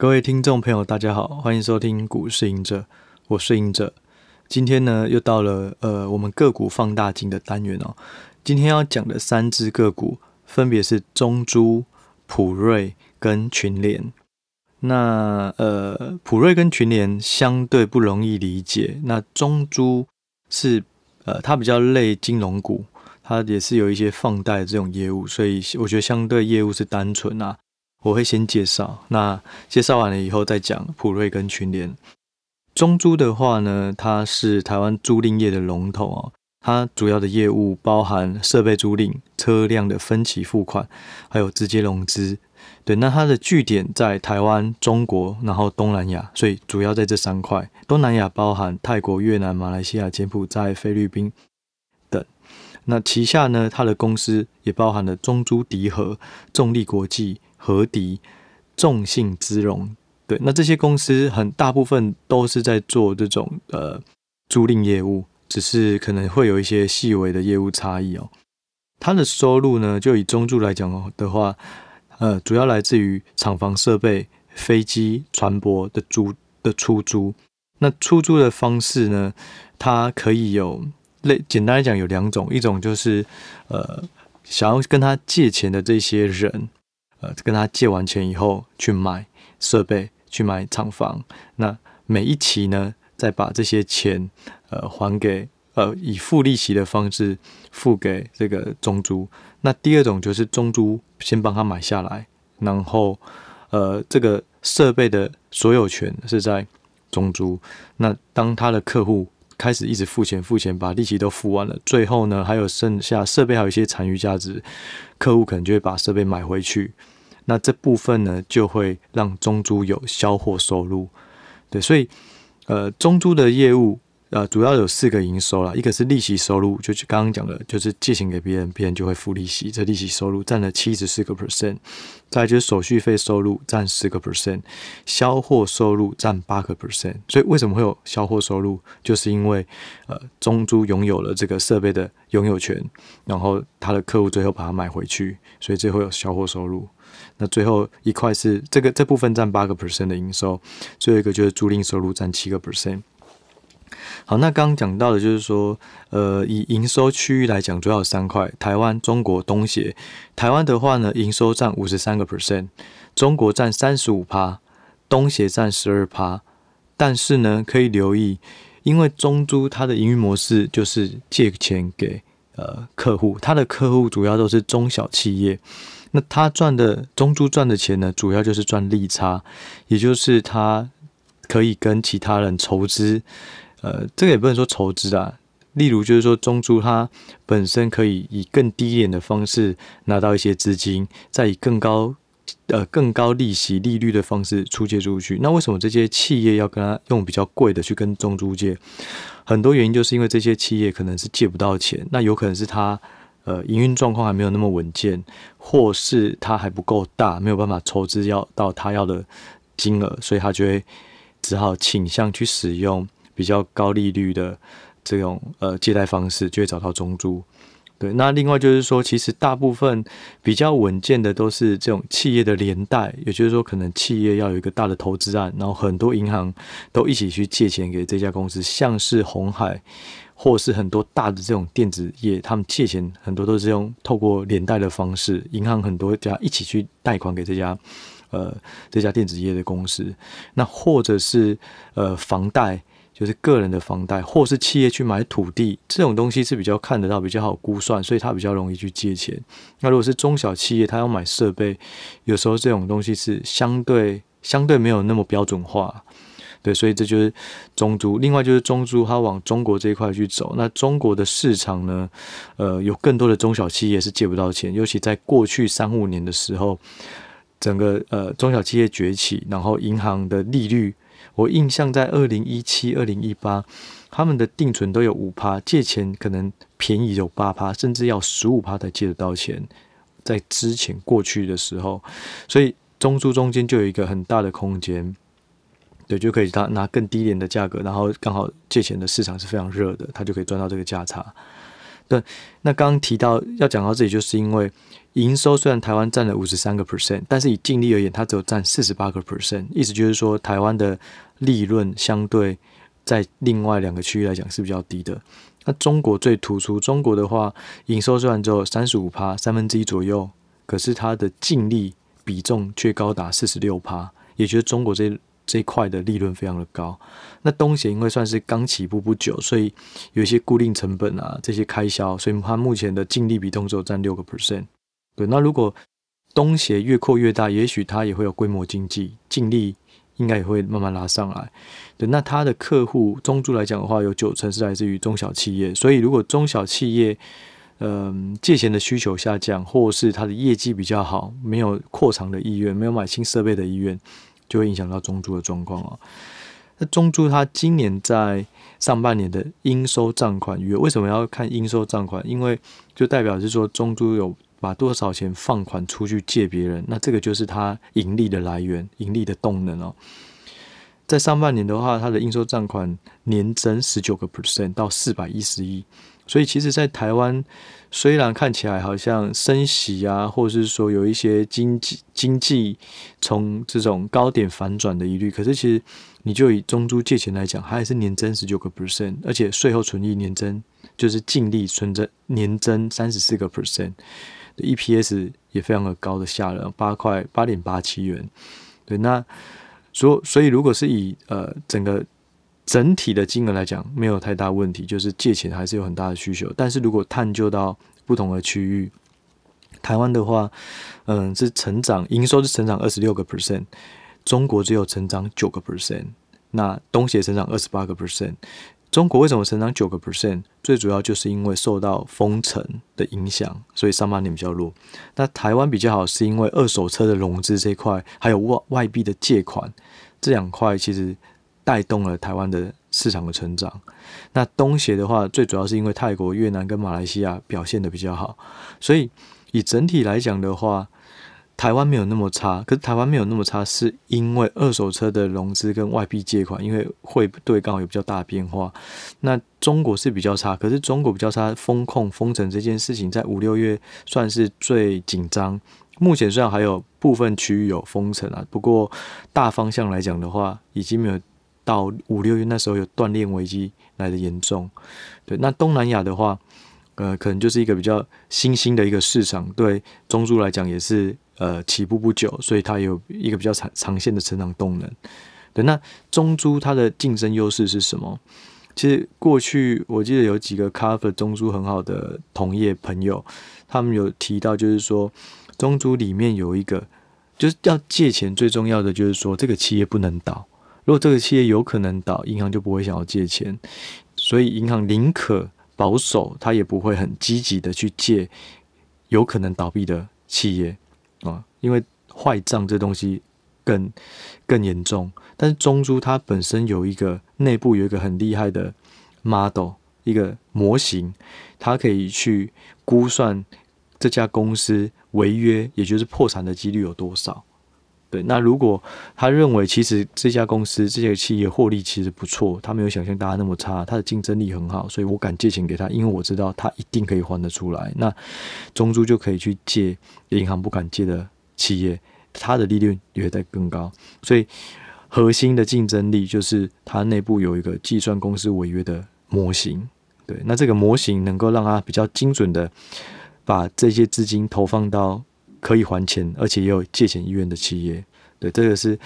各位听众朋友，大家好，欢迎收听股市隐者，我是隐者。今天呢，又到了呃我们个股放大镜的单元哦。今天要讲的三只个股分别是中珠、普瑞跟群联。那呃普瑞跟群联相对不容易理解，那中珠是呃它比较类金融股，它也是有一些放贷这种业务，所以我觉得相对业务是单纯啊。我会先介绍，那介绍完了以后再讲普瑞跟群联。中租的话呢，它是台湾租赁业的龙头哦，它主要的业务包含设备租赁、车辆的分期付款，还有直接融资。对，那它的据点在台湾、中国，然后东南亚，所以主要在这三块。东南亚包含泰国、越南、马来西亚、柬埔寨、菲律宾等。那旗下呢，它的公司也包含了中租迪和、重力国际。和迪、众信资融，对，那这些公司很大部分都是在做这种呃租赁业务，只是可能会有一些细微的业务差异哦。它的收入呢，就以中租来讲的话，呃，主要来自于厂房设备、飞机、船舶的租的出租。那出租的方式呢，它可以有类，简单来讲有两种，一种就是呃想要跟他借钱的这些人。呃，跟他借完钱以后去买设备，去买厂房。那每一期呢，再把这些钱呃还给呃以付利息的方式付给这个中租。那第二种就是中租先帮他买下来，然后呃这个设备的所有权是在中租。那当他的客户开始一直付钱付钱，把利息都付完了，最后呢还有剩下设备还有一些残余价值，客户可能就会把设备买回去。那这部分呢，就会让中租有销货收入，对，所以呃，中租的业务呃，主要有四个营收啦，一个是利息收入，就是刚刚讲的，就是借钱给别人，别人就会付利息，这利息收入占了七十四个 percent，再就是手续费收入占十个 percent，销货收入占八个 percent，所以为什么会有销货收入？就是因为呃，中租拥有了这个设备的拥有权，然后他的客户最后把它买回去，所以最后有销货收入。那最后一块是这个这部分占八个 percent 的营收，最后一个就是租赁收入占七个 percent。好，那刚刚讲到的就是说，呃，以营收区域来讲，主要有三块：台湾、中国、东协。台湾的话呢，营收占五十三个 percent，中国占三十五趴，东协占十二趴。但是呢，可以留意，因为中租它的营运模式就是借钱给呃客户，它的客户主要都是中小企业。那他赚的中租赚的钱呢，主要就是赚利差，也就是他可以跟其他人筹资，呃，这个也不能说筹资啊。例如就是说中租它本身可以以更低一点的方式拿到一些资金，再以更高呃更高利息利率的方式出借出去。那为什么这些企业要跟他用比较贵的去跟中租借？很多原因就是因为这些企业可能是借不到钱，那有可能是他。呃，营运状况还没有那么稳健，或是他还不够大，没有办法筹资要到他要的金额，所以他就会只好倾向去使用比较高利率的这种呃借贷方式，就会找到中租。对，那另外就是说，其实大部分比较稳健的都是这种企业的连带，也就是说，可能企业要有一个大的投资案，然后很多银行都一起去借钱给这家公司，像是红海。或是很多大的这种电子业，他们借钱很多都是用透过连贷的方式，银行很多家一起去贷款给这家呃这家电子业的公司。那或者是呃房贷，就是个人的房贷，或是企业去买土地，这种东西是比较看得到，比较好估算，所以它比较容易去借钱。那如果是中小企业，他要买设备，有时候这种东西是相对相对没有那么标准化。对，所以这就是中租。另外就是中租，它往中国这一块去走。那中国的市场呢，呃，有更多的中小企业是借不到钱，尤其在过去三五年的时候，整个呃中小企业崛起，然后银行的利率，我印象在二零一七、二零一八，他们的定存都有五趴，借钱可能便宜有八趴，甚至要十五趴才借得到钱。在之前过去的时候，所以中租中间就有一个很大的空间。对，就可以他拿更低廉的价格，然后刚好借钱的市场是非常热的，他就可以赚到这个价差。对，那刚刚提到要讲到这里，就是因为营收虽然台湾占了五十三个 percent，但是以净利而言，它只有占四十八个 percent，意思就是说台湾的利润相对在另外两个区域来讲是比较低的。那中国最突出，中国的话，营收虽然只有三十五趴，三分之一左右，可是它的净利比重却高达四十六趴，也就是中国这。这一块的利润非常的高，那东协因为算是刚起步不久，所以有一些固定成本啊，这些开销，所以它目前的净利比重只有占六个 percent。对，那如果东协越扩越大，也许它也会有规模经济，净利应该也会慢慢拉上来。对，那它的客户中租来讲的话，有九成是来自于中小企业，所以如果中小企业嗯、借钱的需求下降，或是它的业绩比较好，没有扩张的意愿，没有买新设备的意愿。就会影响到中租的状况哦。那中租它今年在上半年的应收账款余额，为什么要看应收账款？因为就代表是说中租有把多少钱放款出去借别人，那这个就是它盈利的来源、盈利的动能哦。在上半年的话，它的应收账款年增十九个 percent 到四百一十亿。所以，其实，在台湾，虽然看起来好像升息啊，或者是说有一些经济经济从这种高点反转的疑虑，可是其实你就以中租借钱来讲，它还是年增十九个 percent，而且税后纯益年增就是净利纯增年增三十四个 percent，EPS 也非常的高的吓人，八块八点八七元。对，那所所以如果是以呃整个。整体的金额来讲没有太大问题，就是借钱还是有很大的需求。但是如果探究到不同的区域，台湾的话，嗯，是成长营收是成长二十六个 percent，中国只有成长九个 percent，那东协成长二十八个 percent。中国为什么成长九个 percent？最主要就是因为受到封城的影响，所以上半年比较弱。那台湾比较好，是因为二手车的融资这块，还有外外币的借款这两块，其实。带动了台湾的市场的成长。那东协的话，最主要是因为泰国、越南跟马来西亚表现得比较好，所以以整体来讲的话，台湾没有那么差。可是台湾没有那么差，是因为二手车的融资跟外币借款，因为汇兑刚好有比较大变化。那中国是比较差，可是中国比较差，风控封城这件事情在五六月算是最紧张。目前虽然还有部分区域有封城啊，不过大方向来讲的话，已经没有。到五六月那时候有断链危机来的严重，对，那东南亚的话，呃，可能就是一个比较新兴的一个市场，对中租来讲也是呃起步不久，所以它有一个比较长长线的成长动能。对，那中租它的竞争优势是什么？其实过去我记得有几个 cover 中租很好的同业朋友，他们有提到，就是说中租里面有一个就是要借钱，最重要的就是说这个企业不能倒。如果这个企业有可能倒，银行就不会想要借钱，所以银行宁可保守，他也不会很积极的去借有可能倒闭的企业啊，因为坏账这东西更更严重。但是中租它本身有一个内部有一个很厉害的 model，一个模型，它可以去估算这家公司违约，也就是破产的几率有多少。对，那如果他认为其实这家公司这些企业获利其实不错，他没有想象大家那么差，他的竞争力很好，所以我敢借钱给他，因为我知道他一定可以还得出来。那中租就可以去借银行不敢借的企业，它的利率也会再更高。所以核心的竞争力就是它内部有一个计算公司违约的模型。对，那这个模型能够让它比较精准的把这些资金投放到。可以还钱，而且也有借钱意愿的企业，对，这个是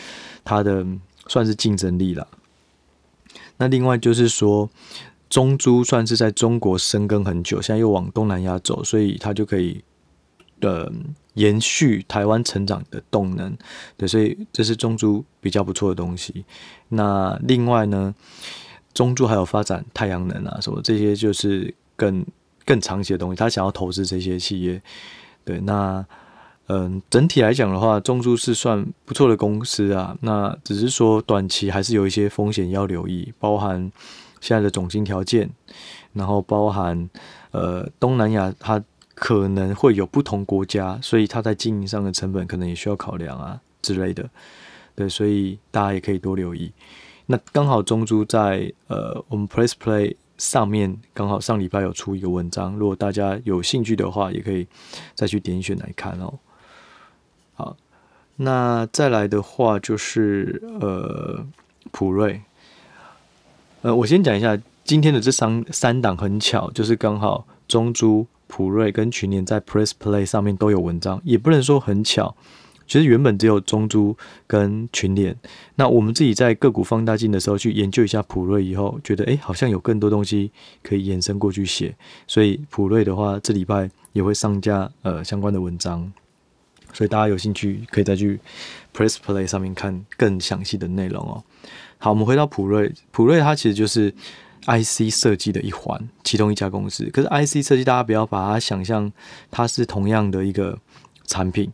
它的算是竞争力了。那另外就是说，中珠算是在中国深耕很久，现在又往东南亚走，所以它就可以呃延续台湾成长的动能，对，所以这是中珠比较不错的东西。那另外呢，中珠还有发展太阳能啊什么这些，就是更更长期的东西，他想要投资这些企业，对，那。嗯，整体来讲的话，中租是算不错的公司啊。那只是说短期还是有一些风险要留意，包含现在的总金条件，然后包含呃东南亚它可能会有不同国家，所以它在经营上的成本可能也需要考量啊之类的。对，所以大家也可以多留意。那刚好中租在呃我们 Press Play 上面刚好上礼拜有出一个文章，如果大家有兴趣的话，也可以再去点选来看哦。那再来的话就是呃普瑞，呃我先讲一下今天的这三三档很巧，就是刚好中珠、普瑞跟群联在 Press Play 上面都有文章，也不能说很巧。其实原本只有中珠跟群联，那我们自己在个股放大镜的时候去研究一下普瑞以后，觉得诶好像有更多东西可以延伸过去写，所以普瑞的话这礼拜也会上架呃相关的文章，所以大家有兴趣可以再去 Press Play 上面看更详细的内容哦。好，我们回到普瑞，普瑞它其实就是 IC 设计的一环，其中一家公司。可是 IC 设计大家不要把它想象它是同样的一个产品。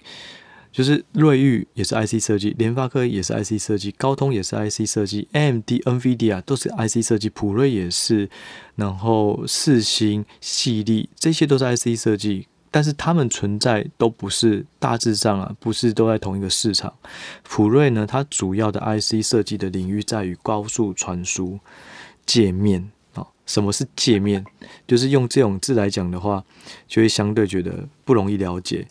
就是瑞昱也是 IC 设计，联发科也是 IC 设计，高通也是 IC 设计，AMD、NVIDIA 都是 IC 设计，普瑞也是，然后四星、系力这些都是 IC 设计，但是他们存在都不是大致上啊，不是都在同一个市场。普瑞呢，它主要的 IC 设计的领域在于高速传输界面啊。什么是界面？就是用这种字来讲的话，就会相对觉得不容易了解。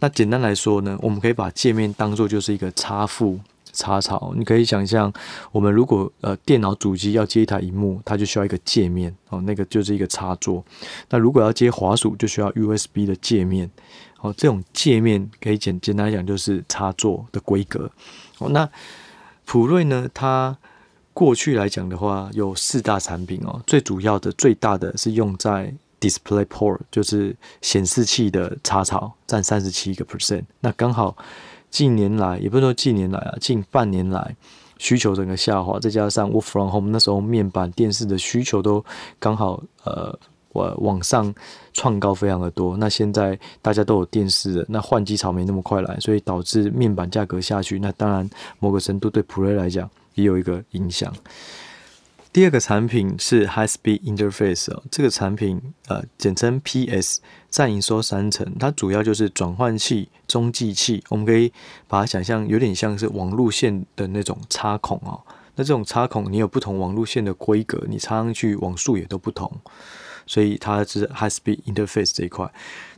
那简单来说呢，我们可以把界面当做就是一个插副插槽。你可以想象，我们如果呃电脑主机要接一台荧幕，它就需要一个界面哦，那个就是一个插座。那如果要接滑鼠，就需要 USB 的界面哦。这种界面可以简简单来讲就是插座的规格哦。那普瑞呢，它过去来讲的话有四大产品哦，最主要的最大的是用在。Display Port 就是显示器的插槽，占三十七个 percent。那刚好近年来，也不是说近年来啊，近半年来需求整个下滑，再加上 Work from Home 那时候面板电视的需求都刚好呃往往上创高非常的多。那现在大家都有电视了，那换机潮没那么快来，所以导致面板价格下去。那当然某个程度对普瑞来讲也有一个影响。第二个产品是 High Speed Interface 哦，这个产品呃简称 PS，占营收三成，它主要就是转换器、中继器，我们可以把它想象有点像是网路线的那种插孔哦。那这种插孔你有不同网路线的规格，你插上去网速也都不同，所以它是 High Speed Interface 这一块。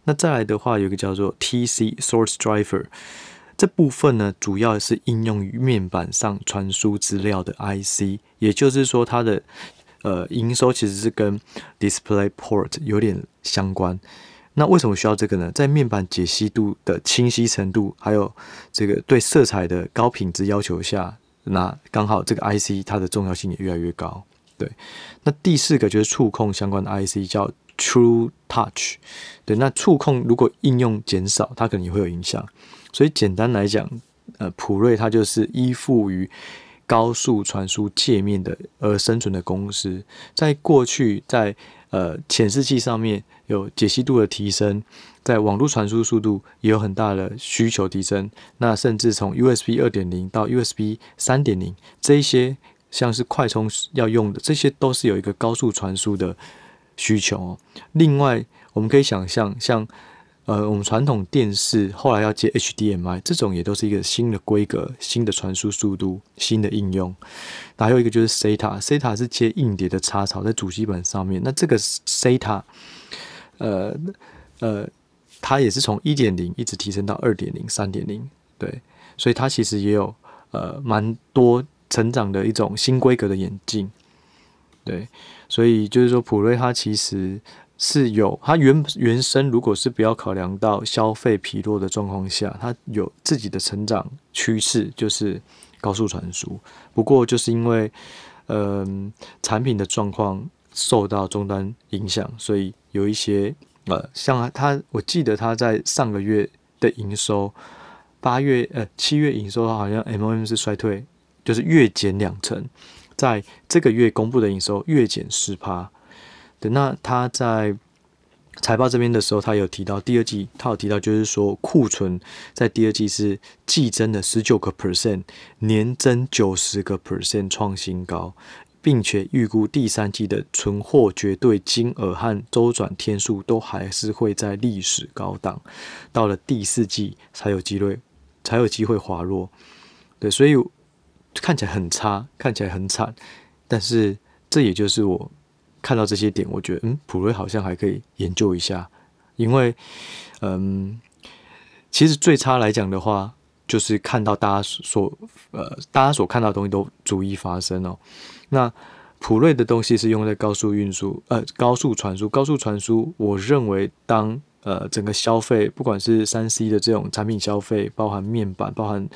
那再来的话，有一个叫做 TC Source Driver。这部分呢，主要是应用于面板上传输资料的 IC，也就是说，它的呃营收其实是跟 Display Port 有点相关。那为什么需要这个呢？在面板解析度的清晰程度，还有这个对色彩的高品质要求下，那刚好这个 IC 它的重要性也越来越高。对，那第四个就是触控相关的 IC 叫 True Touch。对，那触控如果应用减少，它可能也会有影响。所以简单来讲，呃，普瑞它就是依附于高速传输界面的而生存的公司。在过去，在呃显示器上面有解析度的提升，在网络传输速度也有很大的需求提升。那甚至从 USB 二点零到 USB 三点零，这一些像是快充要用的，这些都是有一个高速传输的需求哦。另外，我们可以想象像。呃，我们传统电视后来要接 HDMI，这种也都是一个新的规格、新的传输速度、新的应用。还有一个就是 SATA，SATA 是接硬碟的插槽在主机板上面。那这个 SATA，呃呃，它也是从一点零一直提升到二点零、三点零，对，所以它其实也有呃蛮多成长的一种新规格的演进，对，所以就是说普瑞它其实。是有它原原生，如果是不要考量到消费疲弱的状况下，它有自己的成长趋势，就是高速传输。不过就是因为，嗯、产品的状况受到终端影响，所以有一些呃，像它，我记得它在上个月的营收，八月呃七月营收好像 MOM 是衰退，就是月减两成，在这个月公布的营收月减十趴。对那他在财报这边的时候，他有提到第二季，他有提到就是说库存在第二季是季增的十九个 percent，年增九十个 percent 创新高，并且预估第三季的存货绝对金额和周转天数都还是会在历史高档，到了第四季才有机会才有机会滑落。对，所以看起来很差，看起来很惨，但是这也就是我。看到这些点，我觉得嗯，普瑞好像还可以研究一下，因为嗯，其实最差来讲的话，就是看到大家所呃大家所看到的东西都逐一发生哦。那普瑞的东西是用在高速运输呃高速传输，高速传输，我认为当呃整个消费，不管是三 C 的这种产品消费，包含面板，包含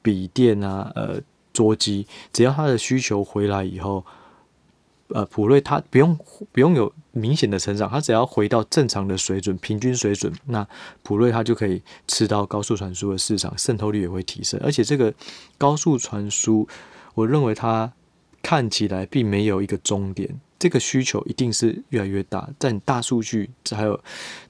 笔电啊，呃桌机，只要它的需求回来以后。呃，普瑞它不用不用有明显的成长，它只要回到正常的水准、平均水准，那普瑞它就可以吃到高速传输的市场，渗透率也会提升。而且这个高速传输，我认为它看起来并没有一个终点，这个需求一定是越来越大，在大数据还有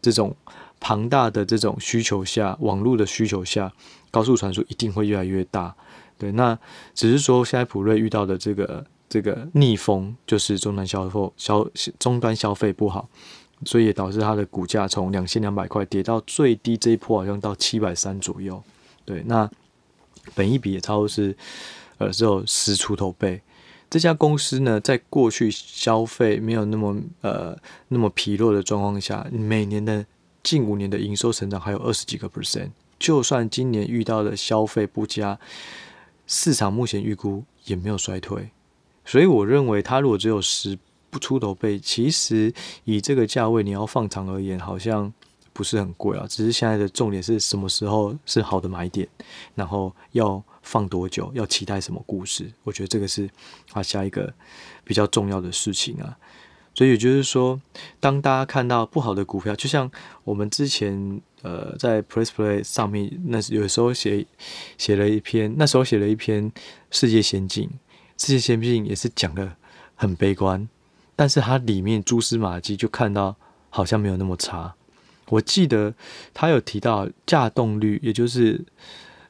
这种庞大的这种需求下，网络的需求下，高速传输一定会越来越大。对，那只是说现在普瑞遇到的这个。这个逆风就是终端消费消终端消费不好，所以也导致它的股价从两千两百块跌到最低这一波好像到七百三左右。对，那本一比也差不多是呃只有十出头倍。这家公司呢，在过去消费没有那么呃那么疲弱的状况下，每年的近五年的营收成长还有二十几个 percent。就算今年遇到的消费不佳，市场目前预估也没有衰退。所以我认为，它如果只有十不出头倍，其实以这个价位，你要放长而言，好像不是很贵啊。只是现在的重点是什么时候是好的买点，然后要放多久，要期待什么故事？我觉得这个是啊下一个比较重要的事情啊。所以也就是说，当大家看到不好的股票，就像我们之前呃在 Press Play 上面，那有时候写写了一篇，那时候写了一篇世界先进。世界先进也是讲的很悲观，但是它里面蛛丝马迹就看到好像没有那么差。我记得他有提到稼动率，也就是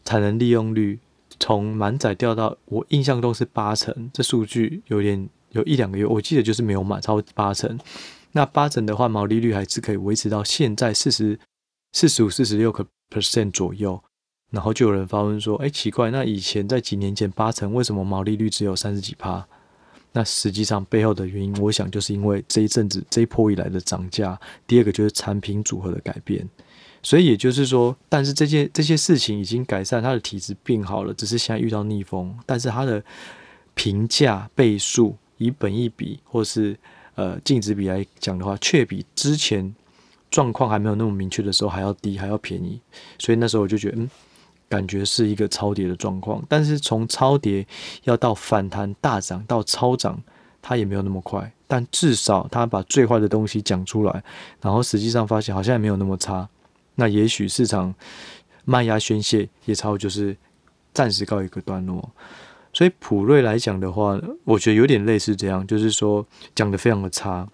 产能利用率，从满载掉到我印象中是八成，这数据有点有一两个月，我记得就是没有满超八成。那八成的话，毛利率还是可以维持到现在四十四十五、四十六个 percent 左右。然后就有人发问说：“哎，奇怪，那以前在几年前八成，为什么毛利率只有三十几趴？那实际上背后的原因，我想就是因为这一阵子这一波以来的涨价。第二个就是产品组合的改变。所以也就是说，但是这些这些事情已经改善，它的体质变好了，只是现在遇到逆风。但是它的评价倍数，以本一比或是呃净值比来讲的话，却比之前状况还没有那么明确的时候还要低，还要便宜。所以那时候我就觉得，嗯。”感觉是一个超跌的状况，但是从超跌要到反弹大涨到超涨，它也没有那么快。但至少它把最坏的东西讲出来，然后实际上发现好像也没有那么差。那也许市场卖压宣泄也差不多就是暂时告一个段落。所以普瑞来讲的话，我觉得有点类似这样，就是说讲得非常的差，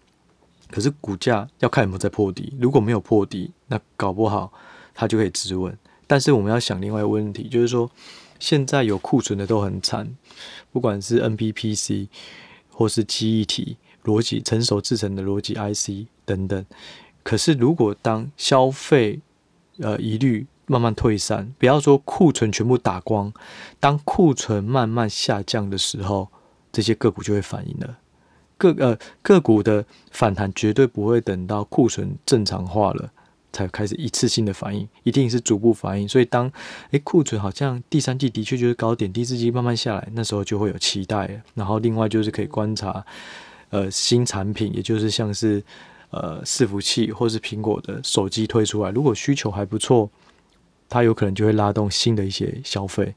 可是股价要看有没有在破底。如果没有破底，那搞不好它就可以止稳。但是我们要想另外一个问题，就是说，现在有库存的都很惨，不管是 NBPC 或是记忆体、逻辑成熟制成的逻辑 IC 等等。可是如果当消费呃疑虑慢慢退散，不要说库存全部打光，当库存慢慢下降的时候，这些个股就会反应了。个呃个股的反弹绝对不会等到库存正常化了。才开始一次性的反应，一定是逐步反应。所以当诶库存好像第三季的确就是高点，第四季慢慢下来，那时候就会有期待。然后另外就是可以观察，呃新产品，也就是像是呃伺服器或是苹果的手机推出来，如果需求还不错，它有可能就会拉动新的一些消费。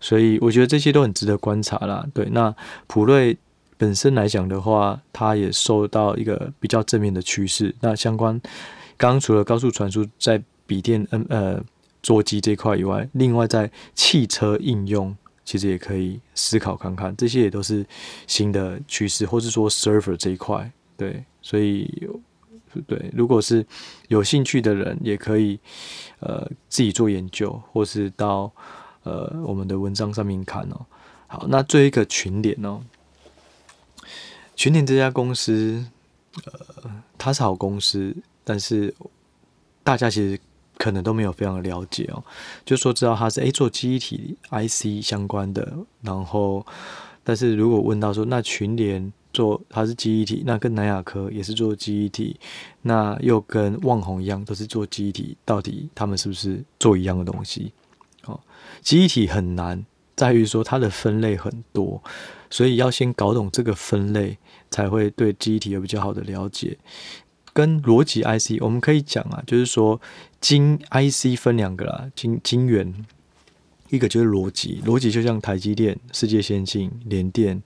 所以我觉得这些都很值得观察啦。对，那普瑞本身来讲的话，它也受到一个比较正面的趋势。那相关。刚除了高速传输在笔电、嗯呃桌机这块以外，另外在汽车应用，其实也可以思考看看，这些也都是新的趋势，或是说 server 这一块，对，所以对，如果是有兴趣的人，也可以呃自己做研究，或是到呃我们的文章上面看哦。好，那最后一个群联哦，群联这家公司，呃，它是好公司。但是大家其实可能都没有非常了解哦，就说知道它是诶做记忆体 IC 相关的，然后但是如果问到说那群联做，它是记忆体，那跟南亚科也是做记忆体，那又跟旺宏一样都是做记忆体，到底他们是不是做一样的东西？哦，记忆体很难，在于说它的分类很多，所以要先搞懂这个分类，才会对记忆体有比较好的了解。跟逻辑 IC，我们可以讲啊，就是说晶 IC 分两个啦，晶晶圆，一个就是逻辑，逻辑就像台积电、世界先进、联电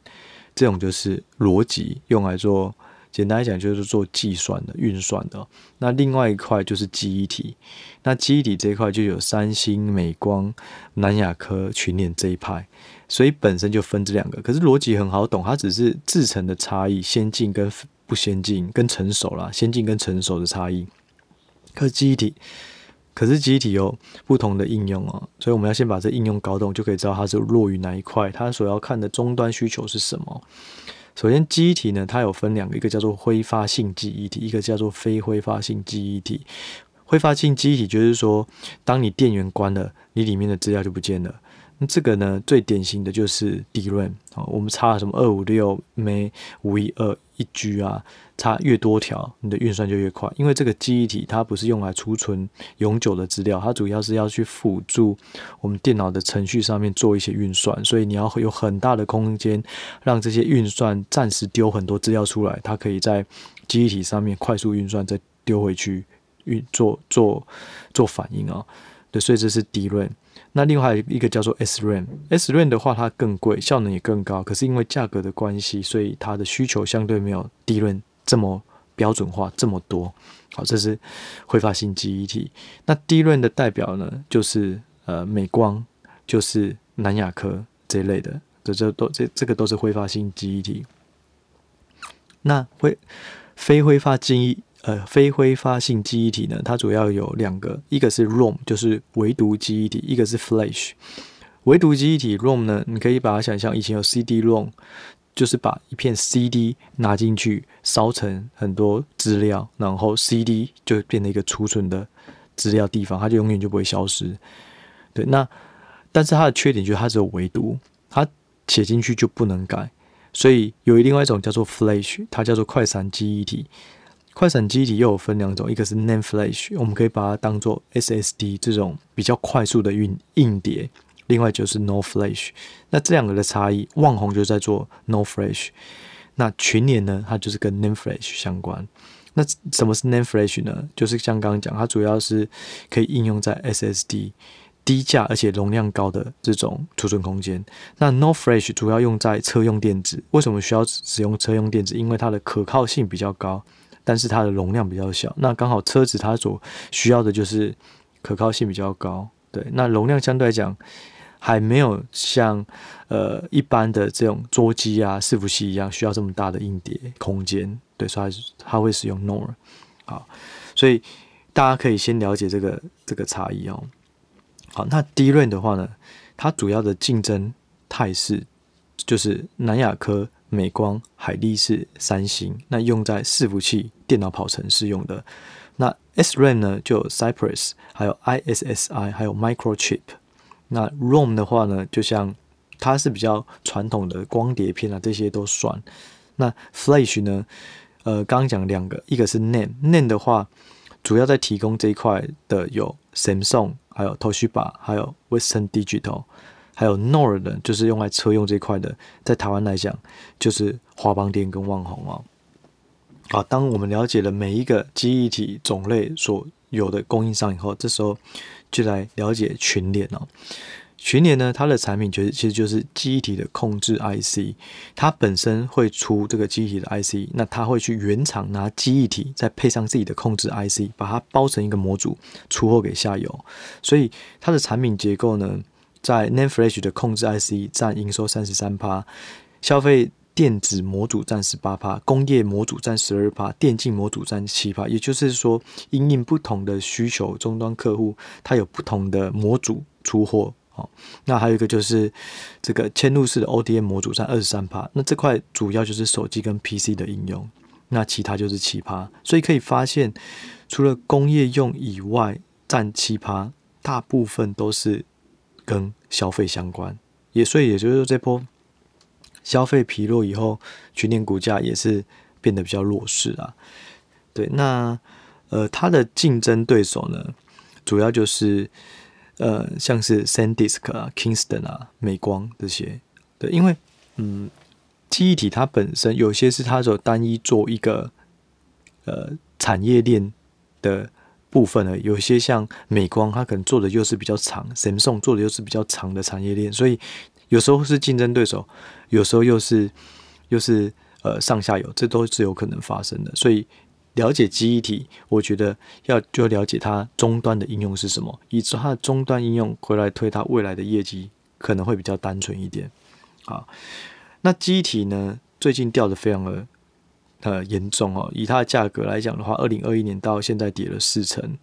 这种，就是逻辑用来做，简单来讲就是做计算的、运算的。那另外一块就是记忆体，那记忆体这一块就有三星、美光、南亚科、群联这一派，所以本身就分这两个。可是逻辑很好懂，它只是制成的差异，先进跟。不先进跟成熟啦，先进跟成熟的差异。可是记忆体，可是记忆体有不同的应用哦，所以我们要先把这应用搞懂，就可以知道它是落于哪一块，它所要看的终端需求是什么。首先，记忆体呢，它有分两个，一个叫做挥发性记忆体，一个叫做非挥发性记忆体。挥发性记忆体就是说，当你电源关了，你里面的资料就不见了。那这个呢，最典型的就是 DRAM 啊，我们差什么二五六 M 五一二一 G 啊，差越多条，你的运算就越快。因为这个记忆体它不是用来储存永久的资料，它主要是要去辅助我们电脑的程序上面做一些运算，所以你要有很大的空间，让这些运算暂时丢很多资料出来，它可以在记忆体上面快速运算，再丢回去运做做做反应啊。对，所以这是 DRAM。那另外一个叫做 SRAM，SRAM 的话它更贵，效能也更高，可是因为价格的关系，所以它的需求相对没有 DRAM 这么标准化这么多。好，这是挥发性记忆体。那 DRAM 的代表呢，就是呃美光，就是南亚科这一类的，这这都这这个都是挥发性记忆体。那挥非挥发记忆。呃，非挥发性记忆体呢，它主要有两个，一个是 ROM，就是唯独记忆体；一个是 Flash，唯独记忆体 ROM 呢，你可以把它想象，以前有 CD-ROM，就是把一片 CD 拿进去烧成很多资料，然后 CD 就变成一个储存的资料地方，它就永远就不会消失。对，那但是它的缺点就是它只有唯独，它写进去就不能改，所以有另外一种叫做 Flash，它叫做快闪记忆体。快闪记忆体又有分两种，一个是 NAND Flash，我们可以把它当做 SSD 这种比较快速的运硬碟；另外就是 No Flash。那这两个的差异，旺宏就在做 No Flash，那群联呢，它就是跟 NAND Flash 相关。那什么是 NAND Flash 呢？就是像刚刚讲，它主要是可以应用在 SSD 低价而且容量高的这种储存空间。那 No Flash 主要用在车用电子。为什么需要使用车用电子？因为它的可靠性比较高。但是它的容量比较小，那刚好车子它所需要的就是可靠性比较高，对，那容量相对来讲还没有像呃一般的这种桌机啊、伺服器一样需要这么大的硬碟空间，对，所以它会使用 NOR，好，所以大家可以先了解这个这个差异哦。好，那 D 润的话呢，它主要的竞争态势就是南亚科。美光、海力士、三星，那用在伺服器、电脑跑程式用的。那 SRAM 呢，就有 Cypress，还有 ISSI，还有 Microchip。那 ROM 的话呢，就像它是比较传统的光碟片啊，这些都算。那 Flash 呢，呃，刚刚讲两个，一个是 NAND，NAND 的话，主要在提供这一块的有 Samsung，还有 Toshiba，还有 Western Digital。还有 NOR 的，就是用来车用这块的，在台湾来讲，就是华邦电跟旺宏哦。好，当我们了解了每一个记忆体种类所有的供应商以后，这时候就来了解群联哦。群联呢，它的产品其实其实就是记忆体的控制 IC，它本身会出这个记忆体的 IC，那它会去原厂拿记忆体，再配上自己的控制 IC，把它包成一个模组，出货给下游。所以它的产品结构呢，在 n a n f l a s h 的控制 IC 占营收三十三趴，消费电子模组占十八趴，工业模组占十二趴，电竞模组占七趴。也就是说，因应不同的需求，终端客户它有不同的模组出货。好，那还有一个就是这个嵌入式的 ODM 模组占二十三趴。那这块主要就是手机跟 PC 的应用，那其他就是七趴。所以可以发现，除了工业用以外占七趴，大部分都是跟消费相关，也所以也就是说，这波消费疲弱以后，去年股价也是变得比较弱势啊。对，那呃，它的竞争对手呢，主要就是呃，像是 SanDisk 啊、Kingston 啊、美光这些。对，因为嗯，记忆体它本身有些是它所单一做一个呃产业链的部分呢，有些像美光，它可能做的又是比较长，Samsung 做的又是比较长的产业链，所以有时候是竞争对手，有时候又是又是呃上下游，这都是有可能发生的。所以了解记忆体，我觉得要就了解它终端的应用是什么，以及它的终端应用回来推它未来的业绩，可能会比较单纯一点。好，那记忆体呢，最近掉的非常的。呃，严重哦。以它的价格来讲的话，二零二一年到现在跌了四成。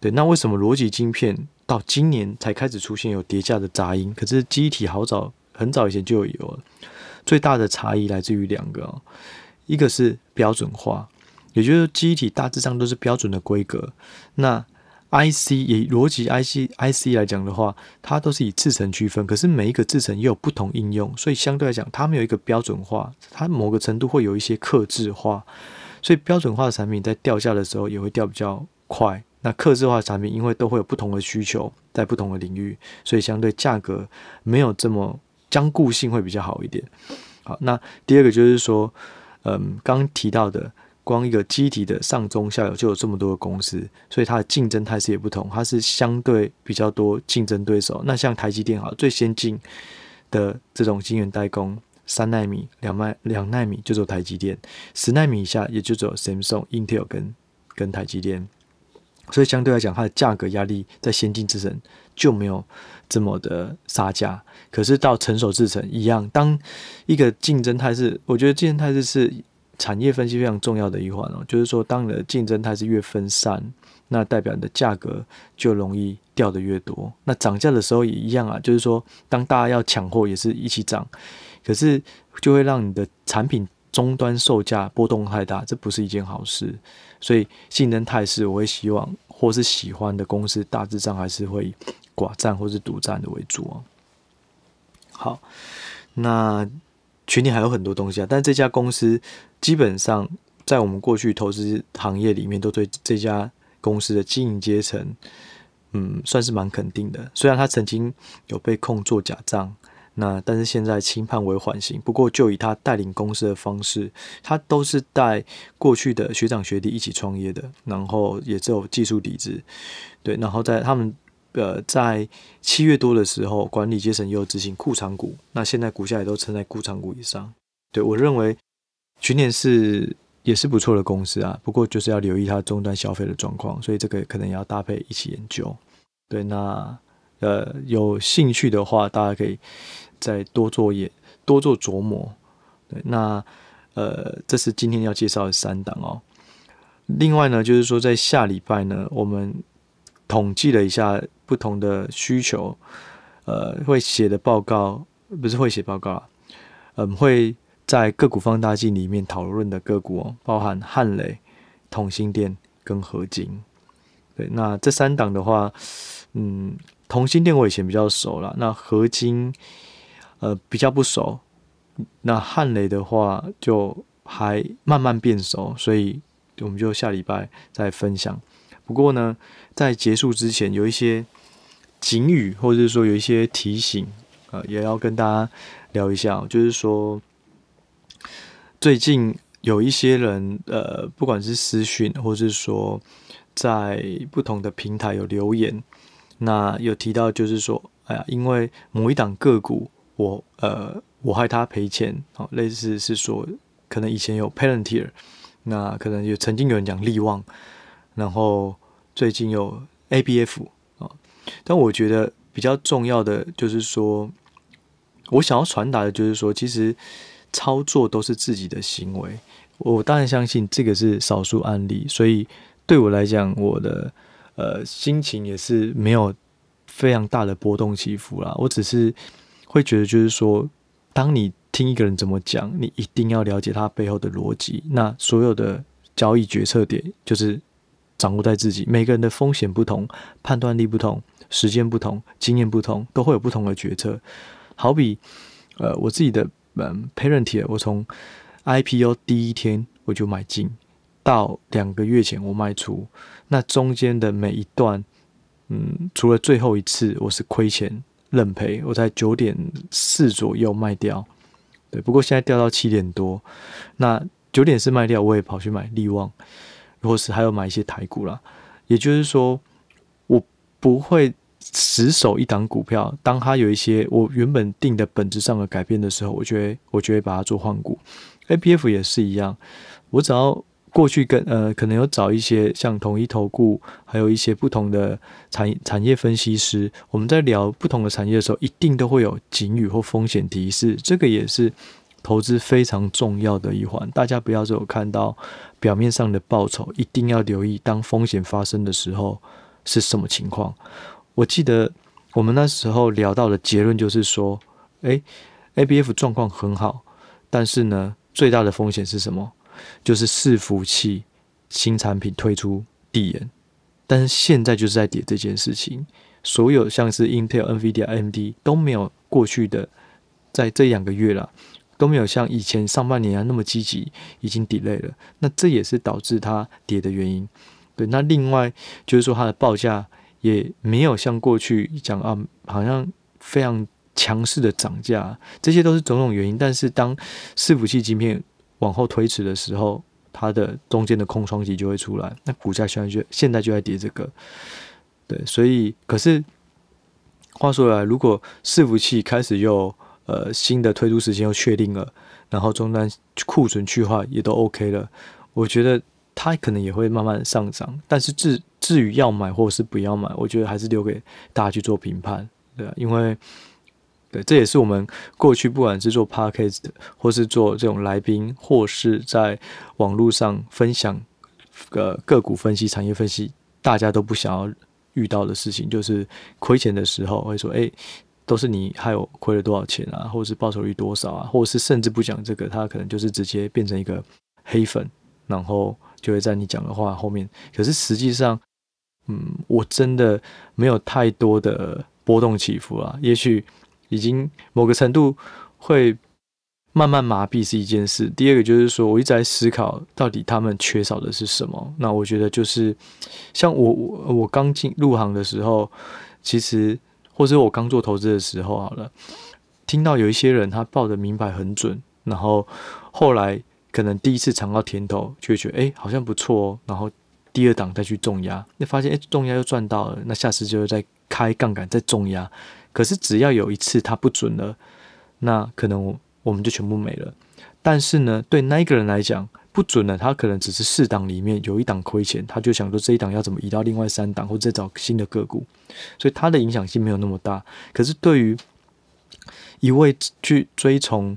对，那为什么逻辑晶片到今年才开始出现有叠价的杂音？可是机体好早很早以前就有了。最大的差异来自于两个哦，一个是标准化，也就是机体大致上都是标准的规格。那 IC 以逻辑 IC IC 来讲的话，它都是以制程区分，可是每一个制程又有不同应用，所以相对来讲，它没有一个标准化，它某个程度会有一些克制化，所以标准化的产品在掉价的时候也会掉比较快。那克制化的产品因为都会有不同的需求，在不同的领域，所以相对价格没有这么坚固性会比较好一点。好，那第二个就是说，嗯，刚提到的。光一个机体的上中下游就有这么多的公司，所以它的竞争态势也不同，它是相对比较多竞争对手。那像台积电哈，最先进的这种晶圆代工，三奈米、两奈两奈米就走台积电，十奈米以下也就只有 Samsung、Intel 跟跟台积电。所以相对来讲，它的价格压力在先进制程就没有这么的杀价。可是到成熟制程一样，当一个竞争态势，我觉得竞争态势是。产业分析非常重要的一环哦，就是说，当你的竞争态势越分散，那代表你的价格就容易掉得越多。那涨价的时候也一样啊，就是说，当大家要抢货也是一起涨，可是就会让你的产品终端售价波动太大，这不是一件好事。所以竞争态势，我会希望或是喜欢的公司，大致上还是会寡占或是独占的为主哦。好，那。群里还有很多东西啊，但这家公司基本上在我们过去投资行业里面，都对这家公司的经营阶层，嗯，算是蛮肯定的。虽然他曾经有被控做假账，那但是现在轻判为缓刑。不过就以他带领公司的方式，他都是带过去的学长学弟一起创业的，然后也只有技术底子，对，然后在他们。呃，在七月多的时候，管理阶层又执行库藏股，那现在股价也都撑在库藏股以上。对，我认为群联是也是不错的公司啊，不过就是要留意它终端消费的状况，所以这个可能也要搭配一起研究。对，那呃有兴趣的话，大家可以再多做也多做琢磨。对，那呃这是今天要介绍的三档哦。另外呢，就是说在下礼拜呢，我们。统计了一下不同的需求，呃，会写的报告不是会写报告啊，嗯，会在个股放大镜里面讨论的个股哦，包含汉雷、同心电跟合金。对，那这三档的话，嗯，同心电我以前比较熟了，那合金呃比较不熟，那汉雷的话就还慢慢变熟，所以我们就下礼拜再分享。不过呢，在结束之前，有一些警语，或者是说有一些提醒，呃，也要跟大家聊一下。就是说，最近有一些人，呃，不管是私讯，或者是说在不同的平台有留言，那有提到，就是说，哎呀，因为某一档个股，我呃，我害他赔钱，好，类似是说，可能以前有 Palantir，那可能有曾经有人讲利旺。然后最近有 ABF 啊，但我觉得比较重要的就是说，我想要传达的就是说，其实操作都是自己的行为。我当然相信这个是少数案例，所以对我来讲，我的呃心情也是没有非常大的波动起伏啦。我只是会觉得，就是说，当你听一个人怎么讲，你一定要了解他背后的逻辑。那所有的交易决策点就是。掌握在自己，每个人的风险不同，判断力不同，时间不同，经验不同，都会有不同的决策。好比，呃，我自己的嗯 p a r e n t 我从 IPO 第一天我就买进，到两个月前我卖出，那中间的每一段，嗯，除了最后一次我是亏钱认赔，我在九点四左右卖掉，对，不过现在掉到七点多，那九点四卖掉，我也跑去买利旺，或是还有买一些台股啦，也就是说，我不会。死守一档股票，当它有一些我原本定的本质上的改变的时候，我觉得我就会把它做换股。ABF 也是一样，我只要过去跟呃可能有找一些像统一投顾，还有一些不同的产产业分析师，我们在聊不同的产业的时候，一定都会有警语或风险提示。这个也是投资非常重要的一环，大家不要只有看到表面上的报酬，一定要留意当风险发生的时候是什么情况。我记得我们那时候聊到的结论就是说，诶，ABF 状况很好，但是呢，最大的风险是什么？就是伺服器新产品推出递延，但是现在就是在跌这件事情，所有像是 Intel、NVIDIA、AMD 都没有过去的在这两个月了，都没有像以前上半年啊那么积极，已经 delay 了，那这也是导致它跌的原因。对，那另外就是说它的报价。也没有像过去讲啊，好像非常强势的涨价，这些都是种种原因。但是当伺服器晶片往后推迟的时候，它的中间的空窗期就会出来，那股价现在就现在就在跌这个。对，所以可是话说来，如果伺服器开始又呃新的推出时间又确定了，然后终端库存去化也都 OK 了，我觉得。它可能也会慢慢上涨，但是至至于要买或是不要买，我觉得还是留给大家去做评判，对啊，因为对，这也是我们过去不管是做 podcast 或是做这种来宾，或是在网络上分享个个股分析、产业分析，大家都不想要遇到的事情，就是亏钱的时候会说，哎，都是你害我亏了多少钱啊，或者是报酬率多少啊，或者是甚至不讲这个，他可能就是直接变成一个黑粉，然后。就会在你讲的话后面，可是实际上，嗯，我真的没有太多的波动起伏啊。也许已经某个程度会慢慢麻痹是一件事。第二个就是说，我一直在思考，到底他们缺少的是什么？那我觉得就是，像我我我刚进入行的时候，其实或者我刚做投资的时候，好了，听到有一些人他报的明牌很准，然后后来。可能第一次尝到甜头，就会觉得哎、好像不错哦。然后第二档再去重压，你发现哎，重压又赚到了，那下次就会再开杠杆再重压。可是只要有一次它不准了，那可能我们就全部没了。但是呢，对那一个人来讲，不准了，他可能只是四档里面有一档亏钱，他就想说这一档要怎么移到另外三档，或者再找新的个股，所以它的影响性没有那么大。可是对于一位去追从。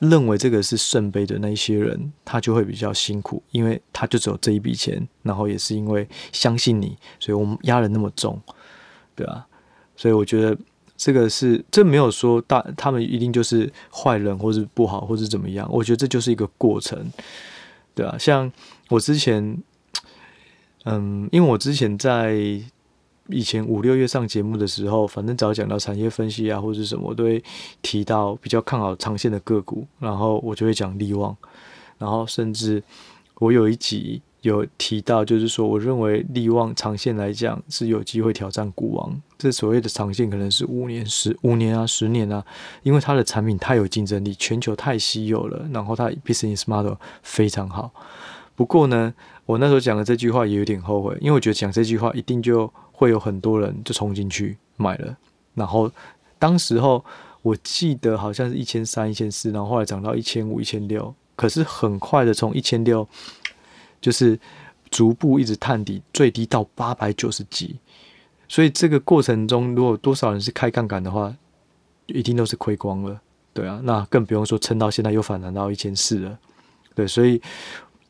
认为这个是圣杯的那一些人，他就会比较辛苦，因为他就只有这一笔钱，然后也是因为相信你，所以我们压了那么重，对啊，所以我觉得这个是这没有说大他们一定就是坏人，或是不好，或是怎么样。我觉得这就是一个过程，对啊，像我之前，嗯，因为我之前在。以前五六月上节目的时候，反正只要讲到产业分析啊，或者什么，我都会提到比较看好长线的个股，然后我就会讲力旺，然后甚至我有一集有提到，就是说我认为力旺长线来讲是有机会挑战股王。这所谓的长线可能是五年、十五年啊、十年啊，因为它的产品太有竞争力，全球太稀有了，然后它 business model 非常好。不过呢，我那时候讲的这句话也有点后悔，因为我觉得讲这句话一定就。会有很多人就冲进去买了，然后当时候我记得好像是一千三、一千四，然后后来涨到一千五、一千六，可是很快的从一千六就是逐步一直探底，最低到八百九十几，所以这个过程中，如果多少人是开杠杆的话，一定都是亏光了，对啊，那更不用说撑到现在又反弹到一千四了，对，所以。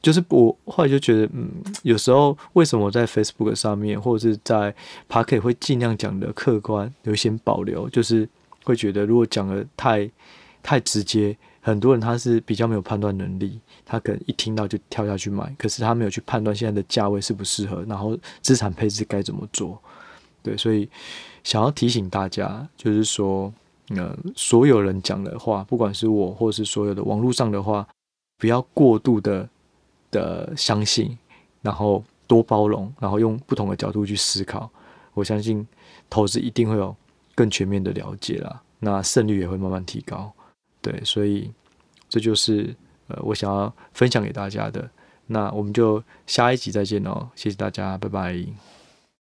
就是我后来就觉得，嗯，有时候为什么我在 Facebook 上面或者是在 Podcast 会尽量讲的客观，有一些保留，就是会觉得如果讲的太太直接，很多人他是比较没有判断能力，他可能一听到就跳下去买，可是他没有去判断现在的价位适不适合，然后资产配置该怎么做。对，所以想要提醒大家，就是说，呃，所有人讲的话，不管是我或是所有的网络上的话，不要过度的的相信，然后多包容，然后用不同的角度去思考。我相信投资一定会有更全面的了解啦，那胜率也会慢慢提高。对，所以这就是呃我想要分享给大家的。那我们就下一集再见哦，谢谢大家，拜拜。